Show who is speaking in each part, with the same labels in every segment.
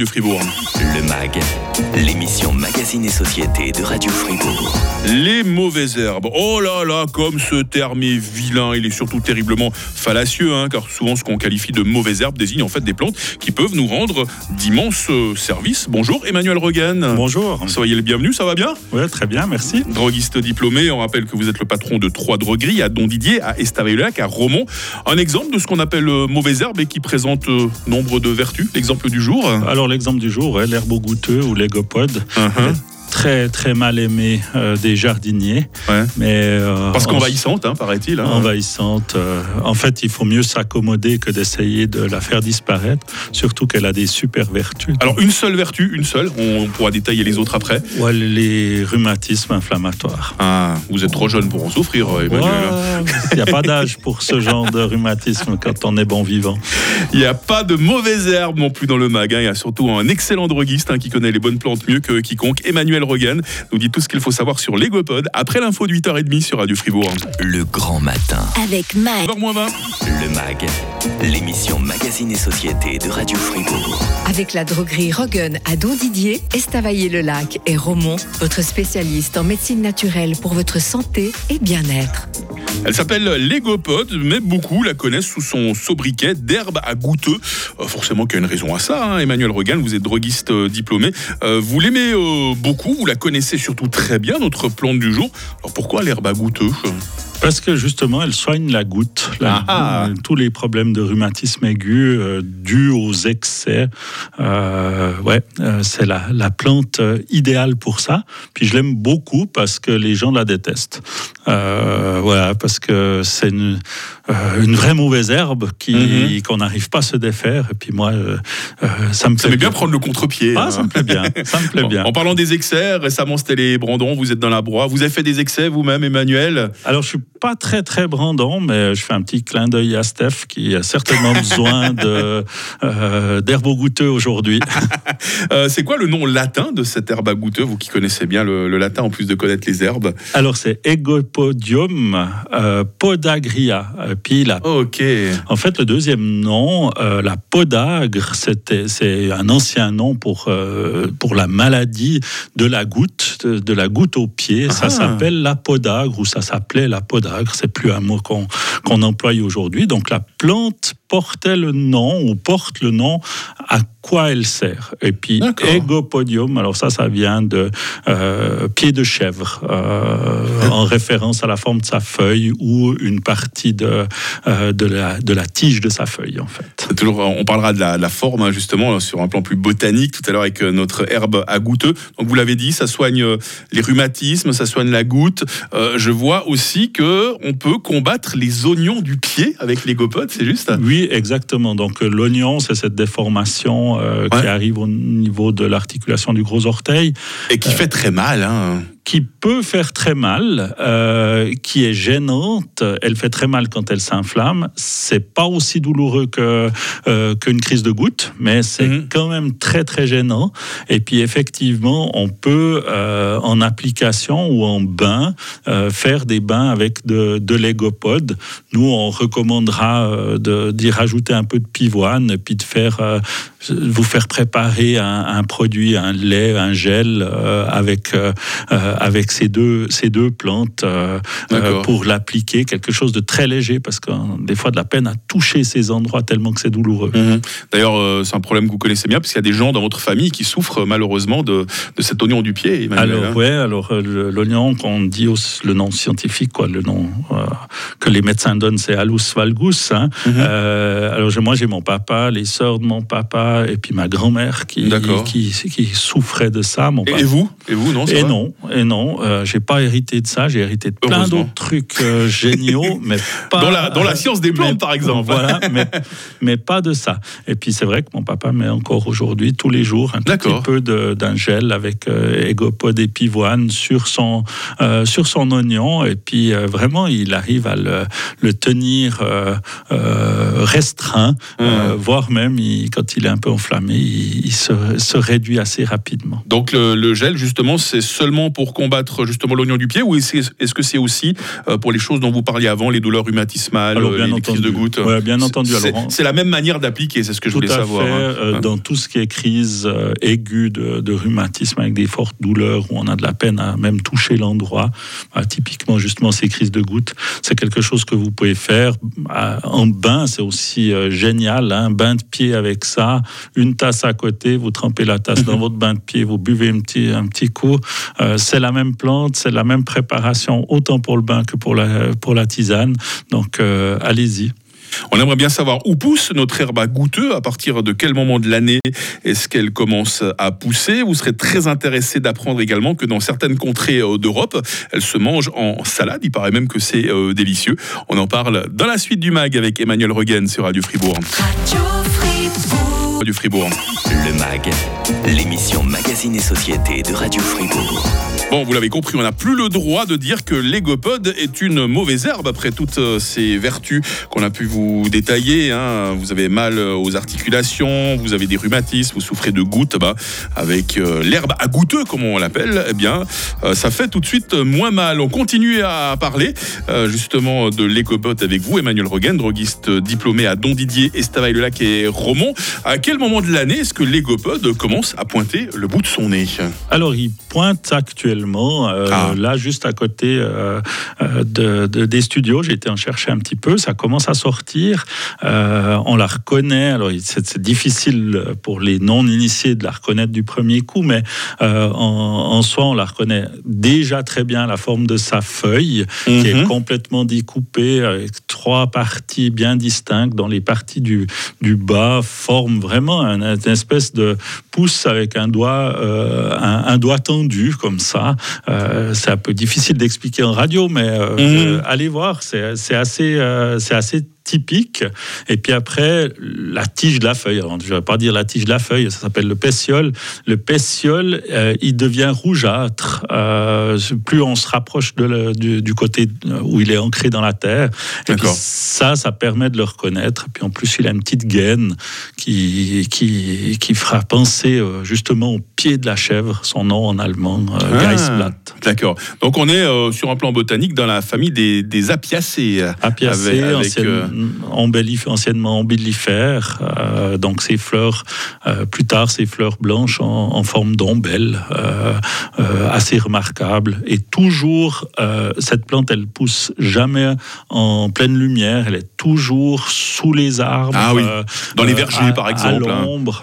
Speaker 1: du Fribourg.
Speaker 2: Le MAG, l'émission Magazine et Société de Radio Fribourg.
Speaker 1: Les mauvaises herbes. Oh là là, comme ce terme est vilain, il est surtout terriblement fallacieux, hein, car souvent ce qu'on qualifie de mauvaises herbes désigne en fait des plantes qui peuvent nous rendre d'immenses euh, services. Bonjour Emmanuel Rogan.
Speaker 3: Bonjour.
Speaker 1: Soyez le bienvenu, ça va bien?
Speaker 3: Oui, très bien, merci.
Speaker 1: Droguiste diplômé, on rappelle que vous êtes le patron de trois drogueries à Don Didier, à Estavayer-le-Lac, à Romont. Un exemple de ce qu'on appelle euh, mauvaise herbe et qui présente euh, nombre de vertus? L'exemple du jour?
Speaker 3: Alors l'exemple du jour, ouais, l'herbe goûteux ou l'égopode.
Speaker 1: Uh-huh.
Speaker 3: Très très mal aimé euh, des jardiniers.
Speaker 1: Ouais.
Speaker 3: Mais, euh,
Speaker 1: Parce
Speaker 3: en-
Speaker 1: qu'envahissante, hein, paraît-il. hein.
Speaker 3: envahissante. euh, en fait, il faut mieux s'accommoder que d'essayer de la faire disparaître, surtout qu'elle a des super vertus.
Speaker 1: Alors une seule vertu, une seule, on pourra détailler les autres après.
Speaker 3: Ouais, les rhumatismes inflammatoires.
Speaker 1: Ah, vous êtes trop jeune pour en souffrir, Emmanuel. hein.
Speaker 3: Il n'y a pas d'âge pour ce genre de rhumatisme quand on est bon vivant.
Speaker 1: Il n'y a pas de mauvaises herbes non plus dans le mag. hein. Il y a surtout un excellent droguiste hein, qui connaît les bonnes plantes mieux que quiconque. Emmanuel Rogan nous dit tout ce qu'il faut savoir sur l'égopode après l'info de 8h30 sur Radio Fribourg.
Speaker 2: Le grand matin.
Speaker 4: Avec Mag.
Speaker 1: 9h20.
Speaker 2: Le MAG, l'émission Magazine et Société de Radio Fribourg.
Speaker 4: Avec la droguerie Rogan à Don Didier, Estavayer-le-Lac et Romont, votre spécialiste en médecine naturelle pour votre santé et bien-être.
Speaker 1: Elle s'appelle l'égopode, mais beaucoup la connaissent sous son sobriquet d'herbe à goûteux. Euh, forcément qu'il y a une raison à ça. hein. Emmanuel Rogan, vous êtes droguiste euh, diplômé. Euh, vous l'aimez beaucoup, vous la connaissez surtout très bien, notre plante du jour. Alors pourquoi l'herbe à goûteux
Speaker 3: Parce que justement, elle soigne la goutte. La-
Speaker 1: Ah.
Speaker 3: euh, tous les problèmes de rhumatisme aigu euh, dus aux excès. Euh, ouais, euh, c'est la, la plante euh, idéale pour ça. Puis je l'aime beaucoup parce que les gens la détestent. Euh, voilà, parce que c'est une, une vraie mauvaise herbe qui
Speaker 1: Mhm.
Speaker 3: qu'on n'arrive pas à se défaire. Et puis moi, ça me
Speaker 1: Ça
Speaker 3: plaît
Speaker 1: met bien prendre le contre-pied.
Speaker 3: Ah,
Speaker 1: hein.
Speaker 3: ça me plaît bien. Ça me plaît bien.
Speaker 1: En parlant des excès, récemment c'était les Brandons, vous êtes dans la broie. Vous avez fait des excès vous-même, Emmanuel?
Speaker 3: Alors, je suis pas très très brandant, mais je fais un petit clin d'œil à Steph qui a certainement besoin de euh, d'herbe goûteux aujourd'hui.
Speaker 1: Euh, C'est quoi le nom latin de cette herbe à goûteux, vous qui connaissez bien le, le latin en plus de connaître les herbes
Speaker 3: Alors, c'est Egopodium euh, podagria. Euh, Puis la
Speaker 1: Ok.
Speaker 3: En fait, le deuxième nom, euh, la podagre, c'était c'est un ancien nom pour pour la maladie de la goutte, de, de la goutte au pied.
Speaker 1: Ah.
Speaker 3: Ça s'appelle la podagre ou ça s'appelait la podagre. C'est plus un mot qu'on emploie aujourd'hui. Donc la plante portait le nom ou porte le nom à quoi elle sert. Et puis
Speaker 1: D'accord.
Speaker 3: égopodium, alors ça, ça vient de euh, pied de chèvre, euh, en référence à la forme de sa feuille ou une partie de, euh, de, la, de la tige de sa feuille, en fait.
Speaker 1: Toujours, on parlera de la, de la forme, hein, justement, sur un plan plus botanique, tout à l'heure avec notre herbe à goûteux. Donc, vous l'avez dit, ça soigne les rhumatismes, ça soigne la goutte. Je vois aussi que on peut combattre les oignons du pied avec l'égopode, c'est juste?
Speaker 3: Oui, exactement. Donc euh, l'oignon, c'est cette déformation euh,
Speaker 1: Ouais.
Speaker 3: qui arrive au niveau de l'articulation du gros orteil.
Speaker 1: Et qui fait très mal. Hein.
Speaker 3: Qui peut faire très mal, euh, qui est gênante. Elle fait très mal quand elle s'inflamme. C'est pas aussi douloureux que euh, qu'une crise de goutte, mais c'est
Speaker 1: Mhm.
Speaker 3: quand même très très gênant. Et puis effectivement, on peut euh, en application ou en bain faire des bains avec de, de l'égopode. Nous, on recommandera de- d'y rajouter un peu de pivoine, puis de faire vous faire préparer un, un produit, un lait, un gel euh, avec euh, euh, avec ces deux ces deux plantes pour l'appliquer, quelque chose de très léger parce que euh, des fois de la peine à toucher ces endroits tellement que c'est douloureux.
Speaker 1: Mhm. D'ailleurs, c'est un problème que vous connaissez bien, parce qu'il y a des gens dans votre famille qui souffrent malheureusement de, de cet oignon du pied. Emmanuel,
Speaker 3: Alors
Speaker 1: hein.
Speaker 3: ouais, alors l'oignon qu'on dit le nom scientifique quoi, le nom que les médecins donnent c'est Alus valgus. hein.
Speaker 1: Mhm.
Speaker 3: Alors moi j'ai mon papa, les sœurs de mon papa et puis ma grand-mère qui, qui qui souffrait de ça. Mon
Speaker 1: Et, vous? Et vous, non
Speaker 3: Et
Speaker 1: va
Speaker 3: non, et non, euh, j'ai pas hérité de ça. J'ai hérité de plein d'autres trucs euh, géniaux, mais pas
Speaker 1: Dans la, dans la science des plantes,
Speaker 3: mais-
Speaker 1: par exemple.
Speaker 3: Voilà, mais, mais pas de ça. Et puis c'est vrai que mon papa met encore aujourd'hui, tous les jours, un petit peu de- d'un gel avec euh, égopode et pivoine sur son, euh, sur son oignon. Et puis euh, vraiment, il arrive à le, le tenir euh, euh, restreint, euh, voire même il- quand il est un peu enflammé, il, se, réduit assez rapidement.
Speaker 1: Donc le, gel, justement, c'est seulement pour combattre justement l'oignon du pied ou est-ce que c'est aussi pour les choses dont vous parliez avant, les douleurs rhumatismales, les crises de gouttes?
Speaker 3: Bien entendu.
Speaker 1: C'est la même manière d'appliquer, c'est ce que je voulais savoir.
Speaker 3: Fait, hein. Dans tout ce qui est crise aiguë de, rhumatisme avec des fortes douleurs où on a de la peine à même toucher l'endroit, bah, typiquement justement ces crises de gouttes, c'est quelque chose que vous pouvez faire en bain, c'est aussi génial, un hein. bain de pied avec ça, une tasse à côté, vous trempez la tasse dans votre bain de pied, vous buvez un petit, un petit coup. Euh, c'est la même plante, c'est la même préparation, autant pour le bain que pour la, pour la tisane. Donc, euh, allez-y.
Speaker 1: On aimerait bien savoir où pousse notre herbe à goûteux, à partir de quel moment de l'année est-ce qu'elle commence à pousser. Vous serez très intéressé d'apprendre également que dans certaines contrées euh, d'Europe, elle se mange en salade. Il paraît même que c'est délicieux. On en parle dans la suite du MAG avec Emmanuel Reguen sur Radio Fribourg. Radio Fribourg. Radio Fribourg.
Speaker 2: MAG, l'émission Magazine et Société de Radio Fribourg.
Speaker 1: Bon, vous l'avez compris, on n'a plus le droit de dire que l'égopode est une mauvaise herbe après toutes euh, ces vertus qu'on a pu vous détailler. Hein. Vous avez mal aux articulations, vous avez des rhumatismes, vous souffrez de gouttes. Bah, avec euh, l'herbe à goûteux, comme on l'appelle, eh bien, euh, ça fait tout de suite moins mal. On continue à parler justement de l'égopode avec vous, Emmanuel Rogen, droguiste diplômé à Don Didier, Estavayer-le-Lac et Romont. À quel moment de l'année est-ce que l'égopode commence à pointer le bout de son nez
Speaker 3: Alors, il pointe actuellement euh, ah. Là, juste à côté euh, euh, de, des studios, j'ai été en chercher un petit peu. Ça commence à sortir. on la reconnaît. Alors, c'est difficile pour les non-initiés de la reconnaître du premier coup, mais en, soi, on la reconnaît déjà très bien la forme de sa feuille, qui est mhm. complètement découpée avec trois parties bien distinctes. Dans les parties du, du bas, forme vraiment une, espèce de pouce avec un doigt, un doigt tendu comme ça. Euh, c'est un peu difficile d'expliquer en radio, mais euh, mhm. allez voir, c'est assez, euh, c'est assez typique. Et puis après, la tige de la feuille. je ne vais pas dire la tige de la feuille, ça s'appelle le pétiole. Le pétiole, euh, il devient rougeâtre. Euh, plus on se rapproche de du, côté où il est ancré dans la terre. Et puis ça, ça permet de le reconnaître. Et puis en plus, il a une petite gaine qui, qui, qui fera penser euh, justement au pied de la chèvre, son nom en allemand, ah, Geisblatt.
Speaker 1: D'accord. Donc on est sur un plan botanique dans la famille des, des apiacées.
Speaker 3: Apiacées, avec, anciennement ombellifères, euh, donc ces fleurs, euh, plus tard ces fleurs blanches en, forme d'ombelle, euh, assez remarquables. Et toujours, cette plante, elle pousse jamais en pleine lumière, elle est toujours sous les arbres.
Speaker 1: Ah oui, dans les vergers par exemple.
Speaker 3: À hein. l'ombre.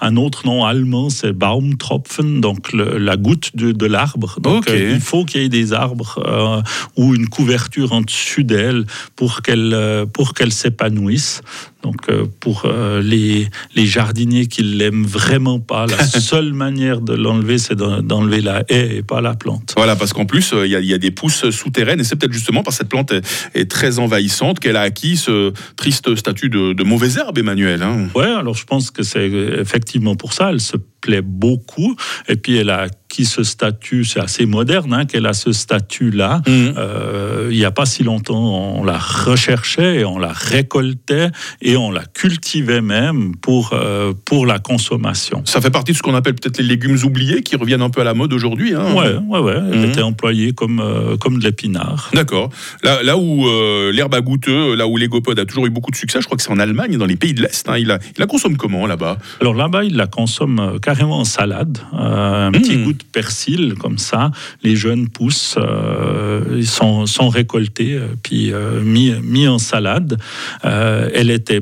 Speaker 3: un autre nom allemand, c'est Baumtropfen, donc la goutte de, de l'arbre. Donc il faut qu'il y ait des arbres ou une couverture en dessus d'elle pour qu'elle pour qu'elle s'épanouissent. Donc euh, pour euh, les, les jardiniers qui l'aiment vraiment pas, la seule manière de l'enlever, c'est d'enlever la haie et pas la plante.
Speaker 1: Voilà, parce qu'en plus, euh, il y, a des pousses souterraines, et c'est peut-être justement parce que cette plante est, très envahissante qu'elle a acquis ce triste statut de, mauvaise herbe, Emmanuel. Hein.
Speaker 3: Oui, alors je pense que c'est effectivement pour ça. Elle se plaît beaucoup, et puis elle a acquis ce statut, c'est assez moderne hein, qu'elle a ce statut-là. Mmh. il n'y a pas si longtemps, on la recherchait et on la récoltait et et on la cultivait même pour, euh, pour la consommation.
Speaker 1: Ça fait partie de ce qu'on appelle peut-être les légumes oubliés qui reviennent un peu à la mode aujourd'hui. Hein.
Speaker 3: Ouais, ouais, ouais. Elle mhm. était employée comme, euh, comme de l'épinard.
Speaker 1: D'accord. Là, là où euh, l'herbe à goûteux, là où l'égopode a toujours eu beaucoup de succès, je crois que c'est en Allemagne, dans les pays de l'Est. Hein. Il, la, il, la, consomme comment là-bas?
Speaker 3: Alors là-bas, il la consomme carrément en salade. un petit mhm. goût de persil comme ça. Les jeunes pousses, ils sont, sont récoltés puis mis, mis en salade. elle était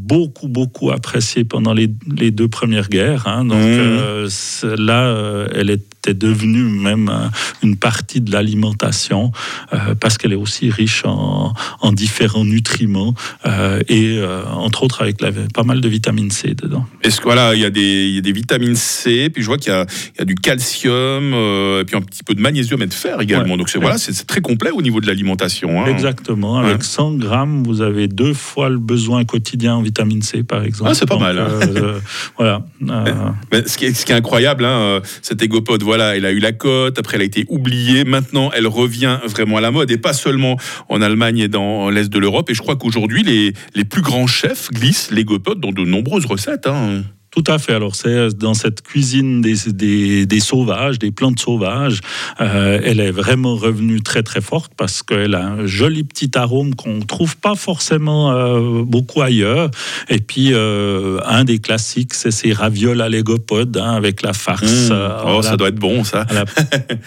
Speaker 3: beaucoup, beaucoup appréciée pendant les, deux premières guerres. Hein. donc mmh. euh, là, euh, elle est devenue même euh, une partie de l'alimentation parce qu'elle est aussi riche en, différents nutriments et entre autres avec pas mal de vitamine C dedans.
Speaker 1: Est-ce que voilà, il y, a des, des vitamines C, puis je vois qu'il y, a du calcium, et puis un petit peu de magnésium et de fer également. Donc c'est voilà, c'est très complet au niveau de l'alimentation.
Speaker 3: Hein. Exactement. Avec 100 grammes, vous avez deux fois le besoin quotidien en vitamine C, par exemple.
Speaker 1: Ah, c'est pas mal. Hein.
Speaker 3: voilà.
Speaker 1: Mais, ce, qui est, ce, qui est, incroyable, hein, cet égopode, voilà, elle a eu la cote, après elle a été oubliée, maintenant elle revient vraiment à la mode, et pas seulement en Allemagne et dans l'Est de l'Europe, et je crois qu'aujourd'hui les, les plus grands chefs glissent les dans de nombreuses recettes. Hein.
Speaker 3: Tout à fait. Alors c'est dans cette cuisine des, des, des sauvages, des plantes sauvages, euh, elle est vraiment revenue très très forte parce qu'elle a un joli petit arôme qu'on ne trouve pas forcément euh, beaucoup ailleurs. Et puis euh, un des classiques, c'est ces ravioles à l'égopodes hein, avec la farce.
Speaker 1: Mmh.
Speaker 3: euh,
Speaker 1: Oh, ça doit être bon, ça.
Speaker 3: à la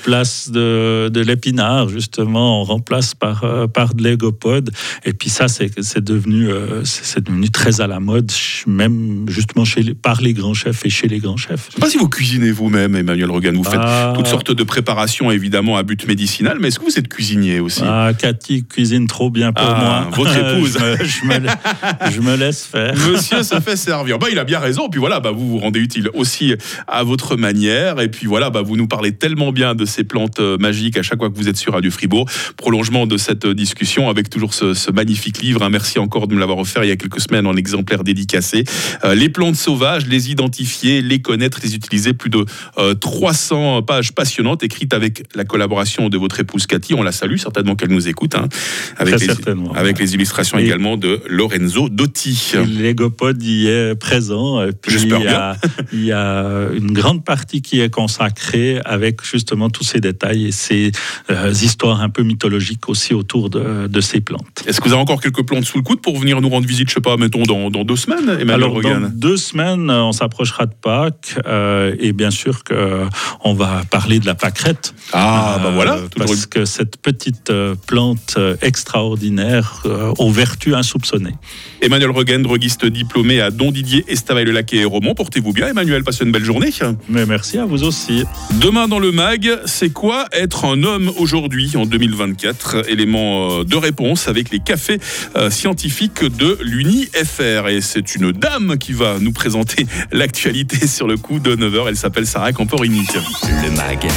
Speaker 3: place de, de l'épinard, justement, on remplace par, euh, par de l'égopode. Et puis ça, c'est devenu, euh, c'est devenu très à la mode, même justement chez les, par les grands chefs et chez les grands chefs.
Speaker 1: Je sais pas si vous cuisinez vous-même, Emmanuel Regan. Vous faites
Speaker 3: Ah.
Speaker 1: toutes sortes de préparations, évidemment, à but médicinal, mais est-ce que vous êtes cuisinier aussi?
Speaker 3: Ah, Cathy cuisine trop bien pour
Speaker 1: Ah,
Speaker 3: moi.
Speaker 1: votre épouse.
Speaker 3: je, me, je me- je me laisse faire.
Speaker 1: Monsieur se fait servir. Bah, il a bien raison. Puis voilà, bah, vous vous rendez utile aussi à votre manière. Et puis voilà, bah, vous nous parlez tellement bien de ces plantes euh, magiques à chaque fois que vous êtes sur Radio Fribourg. Prolongement de cette euh, discussion avec toujours ce, ce magnifique livre. Un merci encore de me l'avoir offert il y a quelques semaines en exemplaire dédicacé. Euh, les plantes sauvages, les identifier, les connaître, les utiliser. Plus de euh, 300 pages passionnantes écrites avec la collaboration de votre épouse Cathy. On la salue, certainement qu'elle nous écoute. hein. avec,
Speaker 3: Très
Speaker 1: les,
Speaker 3: certainement.
Speaker 1: avec les illustrations
Speaker 3: Et-
Speaker 1: également de Lorenzo Dotti.
Speaker 3: L'égopode y est présent.
Speaker 1: J'espère
Speaker 3: il y, a, il y a une grande partie qui est consacrée avec justement tous ces détails et ces euh, histoires un peu mythologiques aussi autour de, de ces plantes.
Speaker 1: Est-ce que vous avez encore quelques plantes sous le coude pour venir nous rendre visite, je sais pas, mettons dans, dans deux semaines, Emmanuel
Speaker 3: Alors, dans deux semaines, on s'approchera de Pâques euh, et bien sûr qu'on va parler de la pâquerette.
Speaker 1: Ah, bah
Speaker 3: Euh,
Speaker 1: voilà, toujours
Speaker 3: Parce que cette petite euh, plante euh, extraordinaire euh, aux vertus insoupçonnées.
Speaker 1: Emmanuel Regan, droguiste diplômé à Don Didier, Estavayer-le-Lac et Romont. Portez-vous bien, Emmanuel, passez une belle journée.
Speaker 3: Mais merci à vous aussi.
Speaker 1: Demain dans le MAG, c'est quoi être un homme aujourd'hui, en 2024 Élément euh, de réponse avec les cafés euh, scientifiques de l'UNI-FR. Et c'est une dame qui va nous présenter l'actualité sur le coup de 9h. Elle s'appelle Sarah Camporini.
Speaker 2: Le MAG,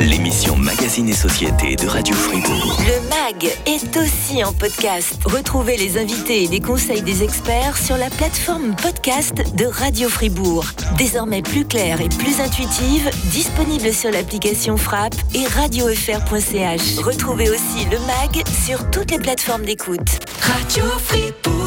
Speaker 2: l'émission Magazine et Société de Radio Fribourg.
Speaker 5: Le MAG est aussi en podcast. Retrouvez les invités et les conseils des experts sur la plateforme podcast de Radio Fribourg. Désormais plus claire et plus intuitive, disponible sur l'application Frappe et radiofr.ch. Retrouvez aussi le MAG sur toutes les plateformes d'écoute. Radio Fribourg.